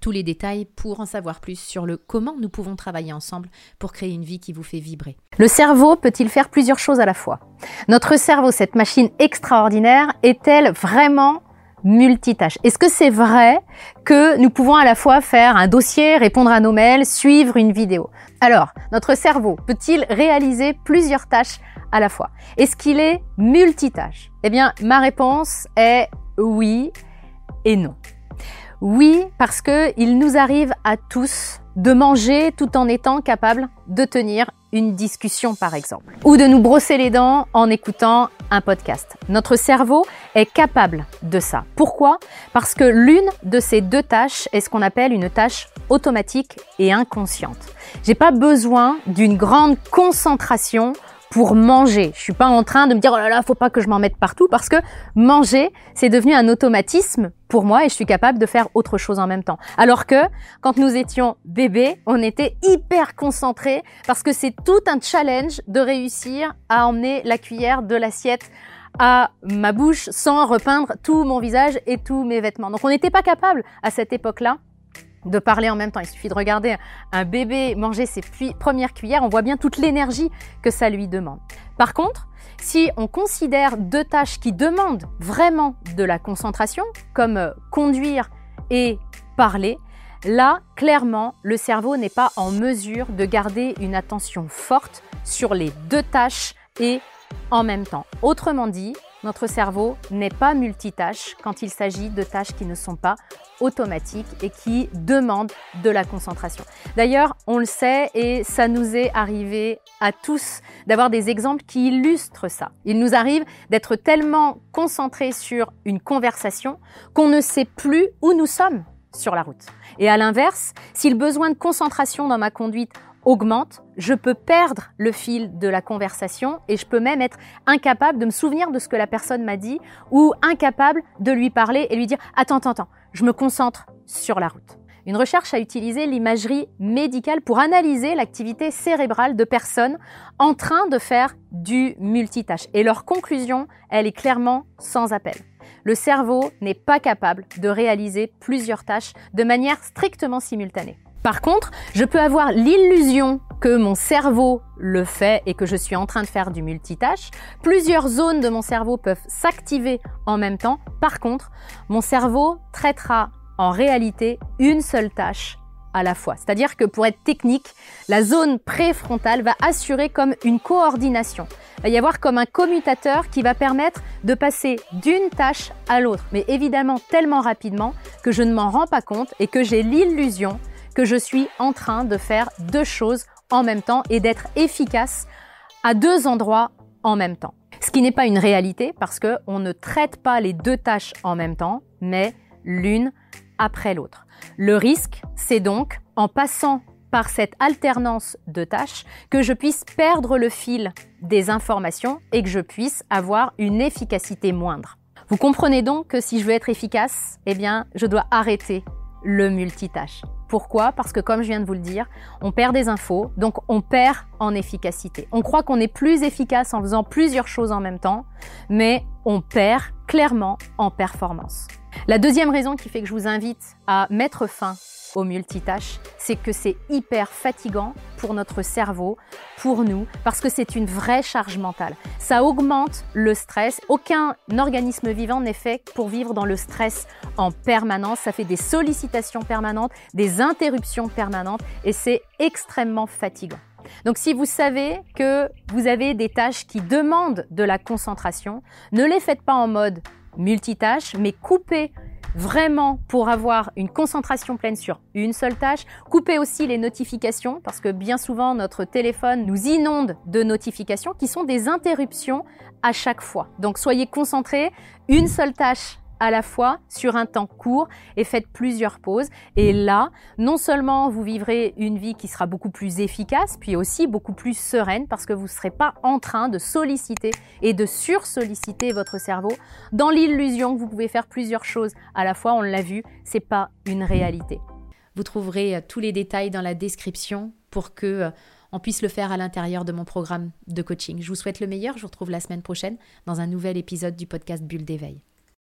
tous les détails pour en savoir plus sur le comment nous pouvons travailler ensemble pour créer une vie qui vous fait vibrer. Le cerveau peut-il faire plusieurs choses à la fois? Notre cerveau, cette machine extraordinaire, est-elle vraiment multitâche? Est-ce que c'est vrai que nous pouvons à la fois faire un dossier, répondre à nos mails, suivre une vidéo? Alors, notre cerveau peut-il réaliser plusieurs tâches à la fois? Est-ce qu'il est multitâche? Eh bien, ma réponse est oui et non. Oui, parce que il nous arrive à tous de manger tout en étant capable de tenir une discussion par exemple, ou de nous brosser les dents en écoutant un podcast. Notre cerveau est capable de ça. Pourquoi? Parce que l'une de ces deux tâches est ce qu'on appelle une tâche automatique et inconsciente. J'ai pas besoin d'une grande concentration pour manger. Je suis pas en train de me dire oh là là, faut pas que je m'en mette partout parce que manger, c'est devenu un automatisme pour moi et je suis capable de faire autre chose en même temps. Alors que quand nous étions bébés, on était hyper concentrés parce que c'est tout un challenge de réussir à emmener la cuillère de l'assiette à ma bouche sans repeindre tout mon visage et tous mes vêtements. Donc on n'était pas capable à cette époque-là de parler en même temps. Il suffit de regarder un bébé manger ses premières cuillères, on voit bien toute l'énergie que ça lui demande. Par contre, si on considère deux tâches qui demandent vraiment de la concentration, comme euh, conduire et parler, là, clairement, le cerveau n'est pas en mesure de garder une attention forte sur les deux tâches et en même temps. Autrement dit, notre cerveau n'est pas multitâche quand il s'agit de tâches qui ne sont pas automatiques et qui demandent de la concentration. D'ailleurs, on le sait et ça nous est arrivé à tous d'avoir des exemples qui illustrent ça. Il nous arrive d'être tellement concentrés sur une conversation qu'on ne sait plus où nous sommes sur la route. Et à l'inverse, si le besoin de concentration dans ma conduite augmente, je peux perdre le fil de la conversation et je peux même être incapable de me souvenir de ce que la personne m'a dit ou incapable de lui parler et lui dire attends, attends, attends, je me concentre sur la route. Une recherche a utilisé l'imagerie médicale pour analyser l'activité cérébrale de personnes en train de faire du multitâche. Et leur conclusion, elle est clairement sans appel. Le cerveau n'est pas capable de réaliser plusieurs tâches de manière strictement simultanée. Par contre, je peux avoir l'illusion que mon cerveau le fait et que je suis en train de faire du multitâche. Plusieurs zones de mon cerveau peuvent s'activer en même temps. Par contre, mon cerveau traitera en réalité une seule tâche à la fois. C'est-à-dire que pour être technique, la zone préfrontale va assurer comme une coordination. Il va y avoir comme un commutateur qui va permettre de passer d'une tâche à l'autre, mais évidemment tellement rapidement que je ne m'en rends pas compte et que j'ai l'illusion que je suis en train de faire deux choses en même temps et d'être efficace à deux endroits en même temps. Ce qui n'est pas une réalité parce que on ne traite pas les deux tâches en même temps, mais l'une après l'autre. Le risque, c'est donc en passant par cette alternance de tâches que je puisse perdre le fil des informations et que je puisse avoir une efficacité moindre. Vous comprenez donc que si je veux être efficace, eh bien, je dois arrêter le multitâche. Pourquoi? Parce que comme je viens de vous le dire, on perd des infos, donc on perd en efficacité. On croit qu'on est plus efficace en faisant plusieurs choses en même temps, mais on perd clairement en performance. La deuxième raison qui fait que je vous invite à mettre fin au multitâche, c'est que c'est hyper fatigant pour notre cerveau, pour nous, parce que c'est une vraie charge mentale. Ça augmente le stress. Aucun organisme vivant n'est fait pour vivre dans le stress en permanence. Ça fait des sollicitations permanentes, des interruptions permanentes, et c'est extrêmement fatigant. Donc si vous savez que vous avez des tâches qui demandent de la concentration, ne les faites pas en mode multitâche, mais coupez vraiment pour avoir une concentration pleine sur une seule tâche. Coupez aussi les notifications parce que bien souvent notre téléphone nous inonde de notifications qui sont des interruptions à chaque fois. Donc soyez concentrés, une seule tâche à la fois sur un temps court et faites plusieurs pauses. Et là, non seulement vous vivrez une vie qui sera beaucoup plus efficace, puis aussi beaucoup plus sereine parce que vous ne serez pas en train de solliciter et de sursolliciter votre cerveau dans l'illusion que vous pouvez faire plusieurs choses à la fois. On l'a vu, c'est pas une réalité. Vous trouverez euh, tous les détails dans la description pour que euh, on puisse le faire à l'intérieur de mon programme de coaching. Je vous souhaite le meilleur. Je vous retrouve la semaine prochaine dans un nouvel épisode du podcast Bulle d'éveil.